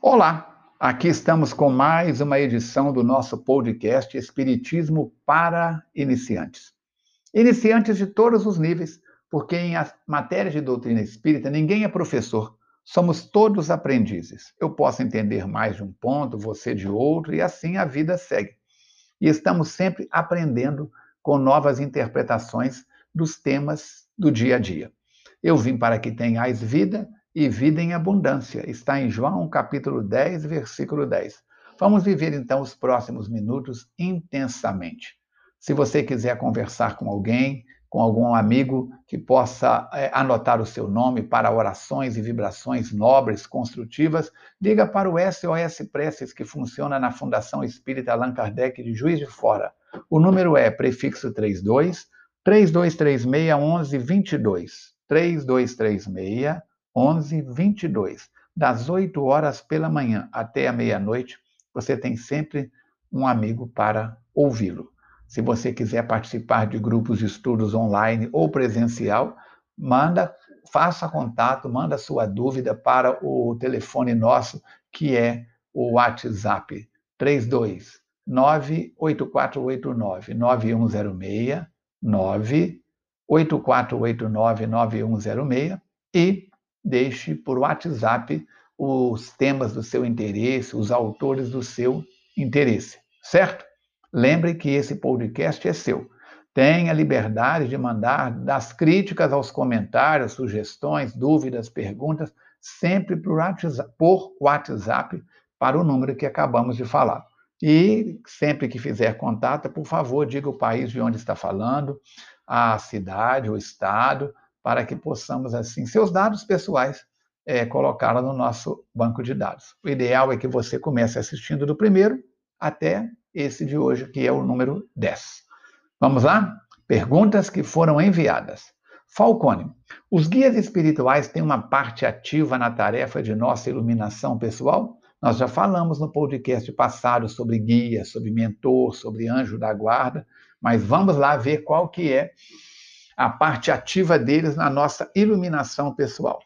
Olá, aqui estamos com mais uma edição do nosso podcast Espiritismo para Iniciantes. Iniciantes de todos os níveis, porque em matéria de doutrina espírita ninguém é professor, somos todos aprendizes. Eu posso entender mais de um ponto, você de outro, e assim a vida segue. E estamos sempre aprendendo com novas interpretações dos temas do dia a dia. Eu vim para que tenhais vida e vida em abundância. Está em João, capítulo 10, versículo 10. Vamos viver então os próximos minutos intensamente. Se você quiser conversar com alguém, com algum amigo que possa é, anotar o seu nome para orações e vibrações nobres, construtivas, liga para o SOS Preces, que funciona na Fundação Espírita Allan Kardec de Juiz de Fora. O número é prefixo 32 3236 1122. 3236 11 22. Das 8 horas pela manhã até a meia-noite, você tem sempre um amigo para ouvi-lo. Se você quiser participar de grupos de estudos online ou presencial, manda, faça contato, manda sua dúvida para o telefone nosso, que é o WhatsApp 32 98489 9106 98489 9106 e deixe por WhatsApp os temas do seu interesse, os autores do seu interesse, certo? Lembre que esse podcast é seu. Tenha liberdade de mandar das críticas aos comentários, sugestões, dúvidas, perguntas, sempre por WhatsApp, por WhatsApp para o número que acabamos de falar. E sempre que fizer contato, por favor, diga o país de onde está falando, a cidade, o estado, para que possamos, assim, seus dados pessoais, é, colocá-la no nosso banco de dados. O ideal é que você comece assistindo do primeiro até esse de hoje, que é o número 10. Vamos lá? Perguntas que foram enviadas. Falcone, os guias espirituais têm uma parte ativa na tarefa de nossa iluminação pessoal? Nós já falamos no podcast passado sobre guia, sobre mentor, sobre anjo da guarda, mas vamos lá ver qual que é a parte ativa deles na nossa iluminação pessoal.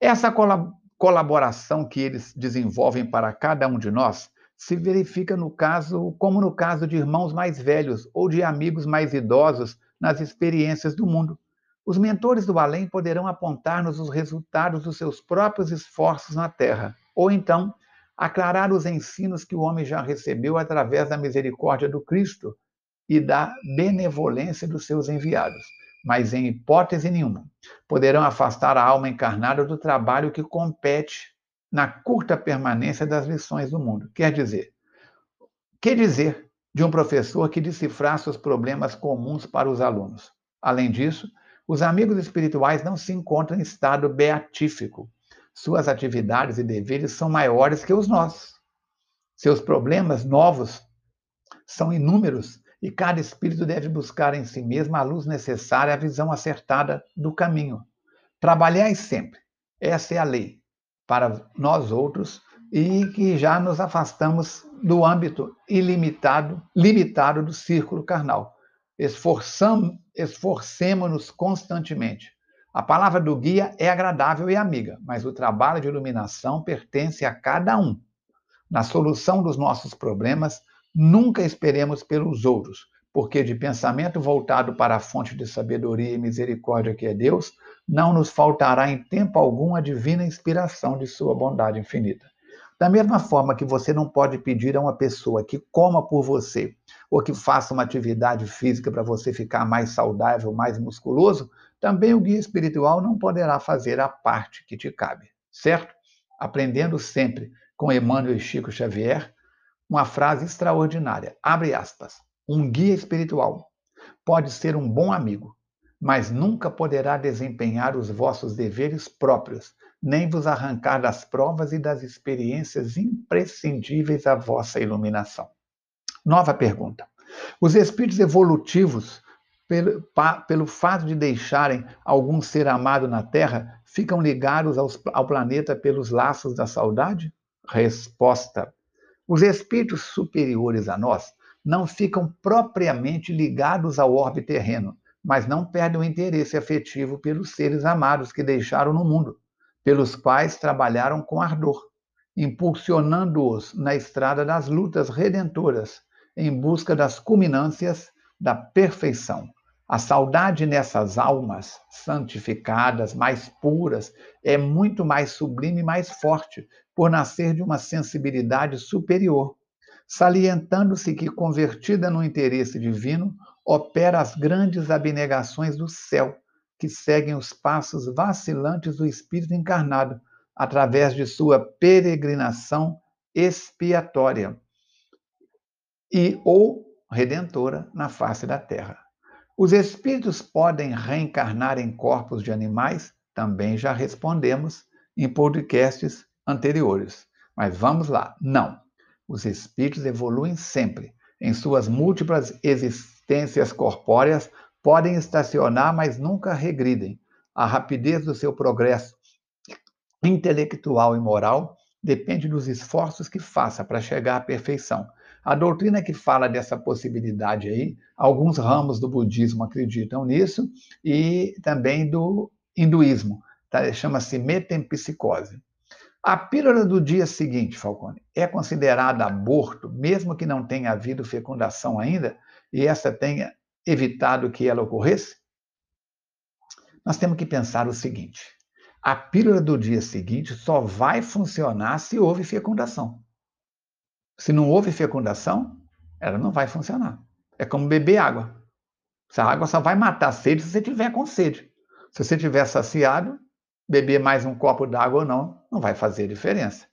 Essa colaboração que eles desenvolvem para cada um de nós se verifica no caso, como no caso de irmãos mais velhos ou de amigos mais idosos nas experiências do mundo. Os mentores do além poderão apontar-nos os resultados dos seus próprios esforços na Terra, ou então aclarar os ensinos que o homem já recebeu através da misericórdia do Cristo e da benevolência dos seus enviados mas em hipótese nenhuma poderão afastar a alma encarnada do trabalho que compete na curta permanência das lições do mundo. Quer dizer, que dizer de um professor que decifrasse os problemas comuns para os alunos? Além disso, os amigos espirituais não se encontram em estado beatífico. Suas atividades e deveres são maiores que os nossos. Seus problemas novos são inúmeros e cada espírito deve buscar em si mesmo a luz necessária, a visão acertada do caminho. Trabalhai sempre. Essa é a lei para nós outros e que já nos afastamos do âmbito ilimitado, limitado do círculo carnal. Esforcemos-nos constantemente. A palavra do guia é agradável e amiga, mas o trabalho de iluminação pertence a cada um. Na solução dos nossos problemas, Nunca esperemos pelos outros, porque de pensamento voltado para a fonte de sabedoria e misericórdia que é Deus, não nos faltará em tempo algum a divina inspiração de sua bondade infinita. Da mesma forma que você não pode pedir a uma pessoa que coma por você ou que faça uma atividade física para você ficar mais saudável, mais musculoso, também o guia espiritual não poderá fazer a parte que te cabe, certo? Aprendendo sempre com Emmanuel e Chico Xavier, uma frase extraordinária. Abre aspas. Um guia espiritual pode ser um bom amigo, mas nunca poderá desempenhar os vossos deveres próprios, nem vos arrancar das provas e das experiências imprescindíveis à vossa iluminação. Nova pergunta. Os espíritos evolutivos, pelo, pa, pelo fato de deixarem algum ser amado na Terra, ficam ligados aos, ao planeta pelos laços da saudade? Resposta: os espíritos superiores a nós não ficam propriamente ligados ao orbe terreno, mas não perdem o interesse afetivo pelos seres amados que deixaram no mundo, pelos quais trabalharam com ardor. impulsionando-os na estrada das lutas redentoras, em busca das culminâncias da perfeição. A saudade nessas almas santificadas, mais puras, é muito mais sublime e mais forte, por nascer de uma sensibilidade superior, salientando-se que, convertida no interesse divino, opera as grandes abnegações do céu, que seguem os passos vacilantes do espírito encarnado, através de sua peregrinação expiatória e ou redentora na face da terra. Os espíritos podem reencarnar em corpos de animais? Também já respondemos em podcasts anteriores. Mas vamos lá. Não. Os espíritos evoluem sempre. Em suas múltiplas existências corpóreas, podem estacionar, mas nunca regridem. A rapidez do seu progresso intelectual e moral depende dos esforços que faça para chegar à perfeição. A doutrina que fala dessa possibilidade aí, alguns ramos do budismo acreditam nisso e também do hinduísmo, tá? chama-se metempsicose. A pílula do dia seguinte, Falcone, é considerada aborto, mesmo que não tenha havido fecundação ainda, e essa tenha evitado que ela ocorresse? Nós temos que pensar o seguinte: a pílula do dia seguinte só vai funcionar se houve fecundação. Se não houve fecundação, ela não vai funcionar. É como beber água. Essa água só vai matar a sede se você tiver com sede. Se você tiver saciado, beber mais um copo d'água ou não, não vai fazer diferença.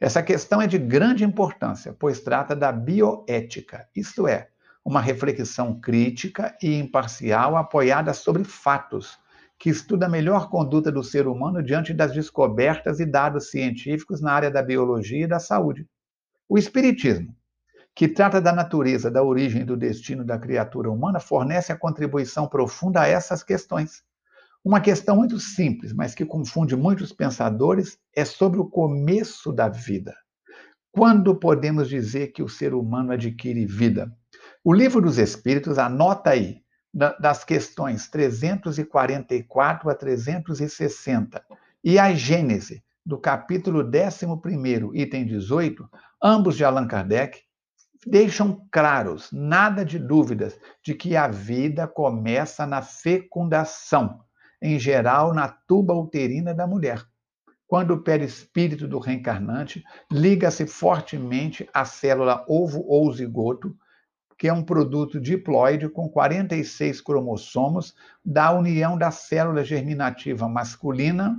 Essa questão é de grande importância, pois trata da bioética, isto é, uma reflexão crítica e imparcial apoiada sobre fatos, que estuda a melhor conduta do ser humano diante das descobertas e dados científicos na área da biologia e da saúde. O Espiritismo, que trata da natureza, da origem e do destino da criatura humana, fornece a contribuição profunda a essas questões. Uma questão muito simples, mas que confunde muitos pensadores, é sobre o começo da vida. Quando podemos dizer que o ser humano adquire vida? O Livro dos Espíritos anota aí, das questões 344 a 360, e a Gênese, do capítulo 11, item 18, ambos de Allan Kardec, deixam claros, nada de dúvidas, de que a vida começa na fecundação, em geral na tuba uterina da mulher, quando o perispírito do reencarnante liga-se fortemente à célula ovo ou zigoto, que é um produto diploide com 46 cromossomos da união da célula germinativa masculina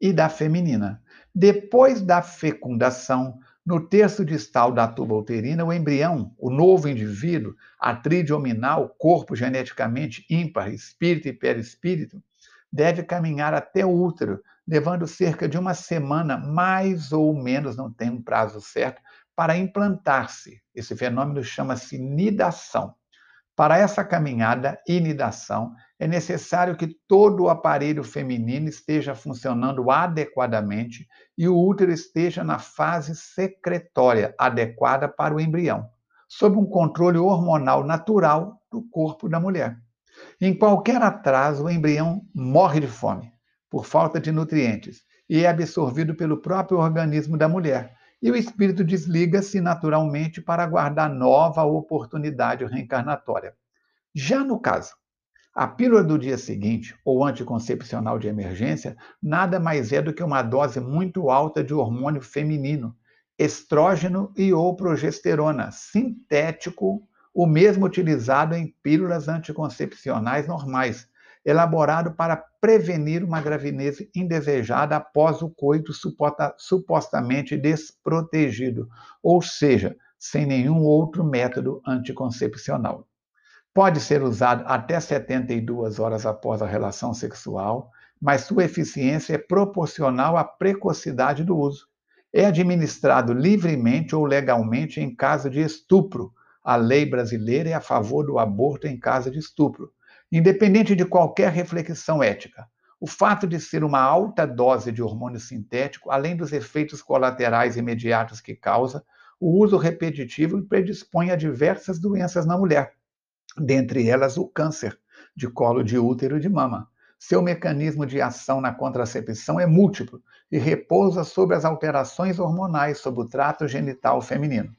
e da feminina. Depois da fecundação, no terço distal da tuba uterina, o embrião, o novo indivíduo, a tridiominal, corpo geneticamente ímpar, espírito e perispírito, deve caminhar até o útero, levando cerca de uma semana, mais ou menos, não tem um prazo certo, para implantar-se. Esse fenômeno chama-se nidação. Para essa caminhada e nidação, é necessário que todo o aparelho feminino esteja funcionando adequadamente e o útero esteja na fase secretória adequada para o embrião, sob um controle hormonal natural do corpo da mulher. Em qualquer atraso, o embrião morre de fome, por falta de nutrientes, e é absorvido pelo próprio organismo da mulher, e o espírito desliga-se naturalmente para aguardar nova oportunidade reencarnatória. Já no caso a pílula do dia seguinte, ou anticoncepcional de emergência, nada mais é do que uma dose muito alta de hormônio feminino, estrógeno e ou progesterona, sintético, o mesmo utilizado em pílulas anticoncepcionais normais, elaborado para prevenir uma gravidez indesejada após o coito supostamente desprotegido, ou seja, sem nenhum outro método anticoncepcional. Pode ser usado até 72 horas após a relação sexual, mas sua eficiência é proporcional à precocidade do uso. É administrado livremente ou legalmente em caso de estupro. A lei brasileira é a favor do aborto em caso de estupro. Independente de qualquer reflexão ética, o fato de ser uma alta dose de hormônio sintético, além dos efeitos colaterais imediatos que causa, o uso repetitivo predispõe a diversas doenças na mulher dentre elas o câncer de colo de útero e de mama. Seu mecanismo de ação na contracepção é múltiplo e repousa sobre as alterações hormonais sobre o trato genital feminino.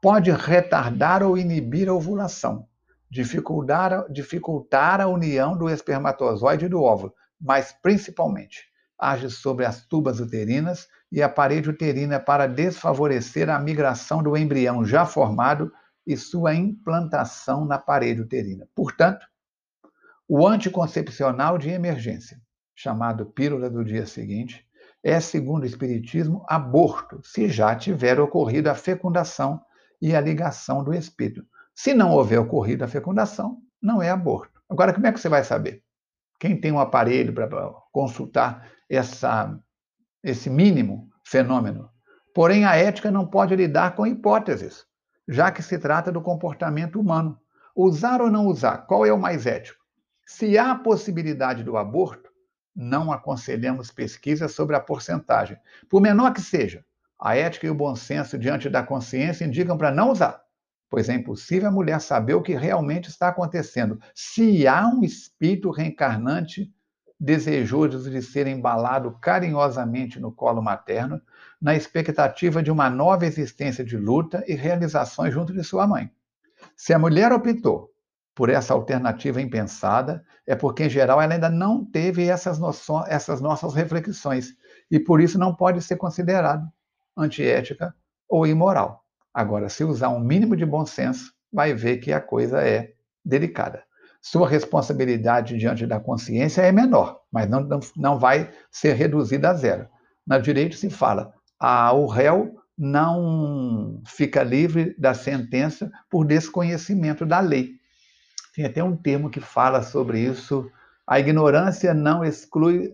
Pode retardar ou inibir a ovulação, dificultar, dificultar a união do espermatozoide e do óvulo, mas principalmente age sobre as tubas uterinas e a parede uterina para desfavorecer a migração do embrião já formado e sua implantação na parede uterina. Portanto, o anticoncepcional de emergência, chamado pílula do dia seguinte, é, segundo o Espiritismo, aborto, se já tiver ocorrido a fecundação e a ligação do espírito. Se não houver ocorrido a fecundação, não é aborto. Agora, como é que você vai saber? Quem tem um aparelho para consultar essa, esse mínimo fenômeno? Porém, a ética não pode lidar com hipóteses, já que se trata do comportamento humano. Usar ou não usar, qual é o mais ético? Se há possibilidade do aborto, não aconselhamos pesquisas sobre a porcentagem. Por menor que seja, a ética e o bom senso diante da consciência indicam para não usar, pois é impossível a mulher saber o que realmente está acontecendo. Se há um espírito reencarnante desejoso de ser embalado carinhosamente no colo materno, na expectativa de uma nova existência de luta e realizações junto de sua mãe. Se a mulher optou por essa alternativa impensada, é porque, em geral, ela ainda não teve essas, noções, essas nossas reflexões e, por isso, não pode ser considerado antiética ou imoral. Agora, se usar um mínimo de bom senso, vai ver que a coisa é delicada. Sua responsabilidade diante da consciência é menor, mas não, não, vai ser reduzida a zero. No direito se fala, ah, o réu não fica livre da sentença por desconhecimento da lei. Tem até um termo que fala sobre isso. A ignorância não exclui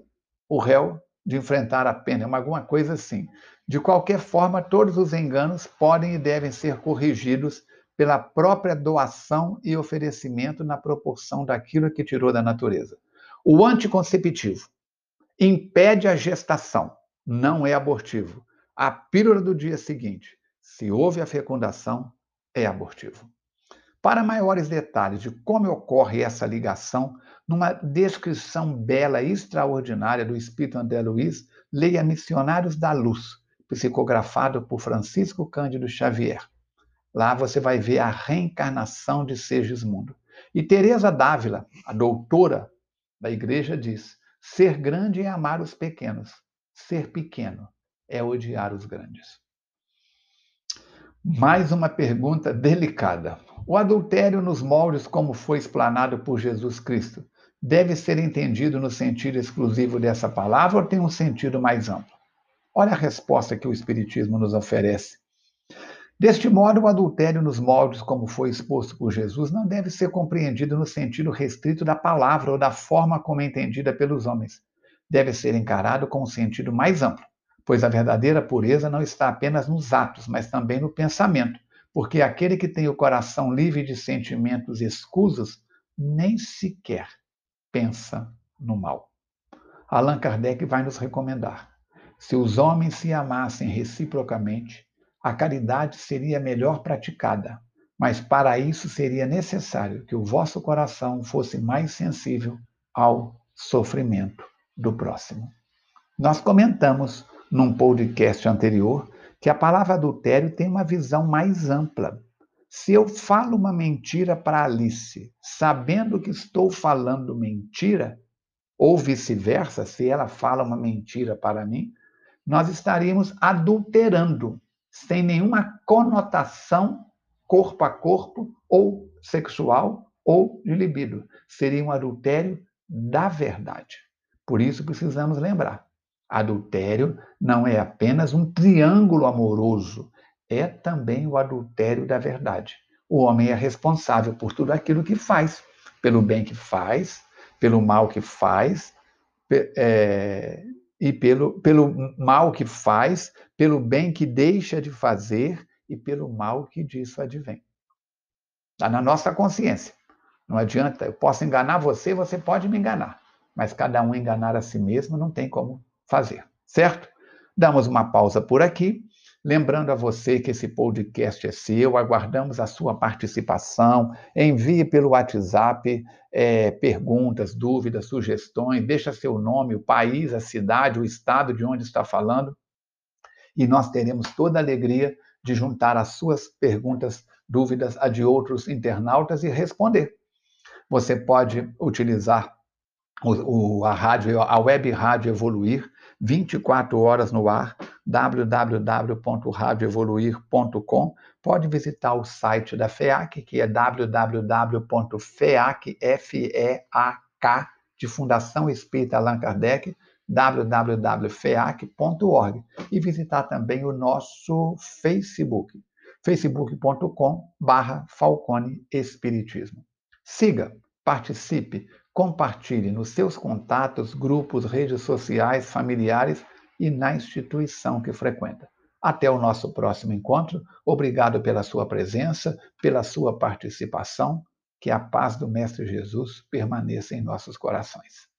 o réu de enfrentar a pena, é uma, alguma coisa assim. De qualquer forma, todos os enganos podem e devem ser corrigidos pela própria doação e oferecimento na proporção daquilo que tirou da natureza. O anticonceptivo impede a gestação, não é abortivo. A pílula do dia seguinte, se houve a fecundação, é abortivo. Para maiores detalhes de como ocorre essa ligação, numa descrição bela e extraordinária do Espírito André Luiz, leia Missionários da Luz, psicografado por Francisco Cândido Xavier. Lá você vai ver a reencarnação de Segismundo. E Teresa Dávila, a doutora da igreja, diz: ser grande é amar os pequenos, ser pequeno é odiar os grandes. Mais uma pergunta delicada. O adultério nos moldes como foi explanado por Jesus Cristo deve ser entendido no sentido exclusivo dessa palavra ou tem um sentido mais amplo? Olha a resposta que o Espiritismo nos oferece. Deste modo, o adultério nos moldes como foi exposto por Jesus não deve ser compreendido no sentido restrito da palavra ou da forma como é entendida pelos homens. Deve ser encarado com um sentido mais amplo, pois a verdadeira pureza não está apenas nos atos, mas também no pensamento, porque aquele que tem o coração livre de sentimentos escusos nem sequer pensa no mal. Allan Kardec vai nos recomendar: se os homens se amassem reciprocamente, a caridade seria melhor praticada, mas para isso seria necessário que o vosso coração fosse mais sensível ao sofrimento do próximo. Nós comentamos num podcast anterior que a palavra adultério tem uma visão mais ampla. Se eu falo uma mentira para Alice, sabendo que estou falando mentira, ou vice-versa, se ela fala uma mentira para mim, nós estaríamos adulterando, sem nenhuma conotação corpo a corpo, ou sexual, ou de libido. Seria um adultério da verdade. Por isso precisamos lembrar: Adultério não é apenas um triângulo amoroso, é também o adultério da verdade. O homem é responsável por tudo aquilo que faz, pelo bem que faz, pelo mal que faz, é, e pelo, pelo mal que faz, pelo bem que deixa de fazer e pelo mal que disso advém. Está na nossa consciência. Não adianta, eu posso enganar você, você pode me enganar, mas cada um enganar a si mesmo não tem como fazer, certo? Damos uma pausa por aqui. Lembrando a você que esse podcast é seu, aguardamos a sua participação. Envie pelo WhatsApp é, perguntas, dúvidas, sugestões, deixa seu nome, o país, a cidade, o estado de onde está falando, e nós teremos toda a alegria de juntar as suas perguntas, dúvidas a de outros internautas e responder. Você pode utilizar o, o, a rádio, a web rádio Evoluir, 24 horas no ar, www.radioevoluir.com. Pode visitar o site da FEAC, que é www.feac, F-E-A-K, de Fundação Espírita Allan Kardec, www.feac.org. E visitar também o nosso Facebook, facebook.com barra Falcone Espiritismo. Siga, participe, compartilhe nos seus contatos, grupos, redes sociais, familiares e na instituição que frequenta. Até o nosso próximo encontro. Obrigado pela sua presença, pela sua participação. Que a paz do Mestre Jesus permaneça em nossos corações.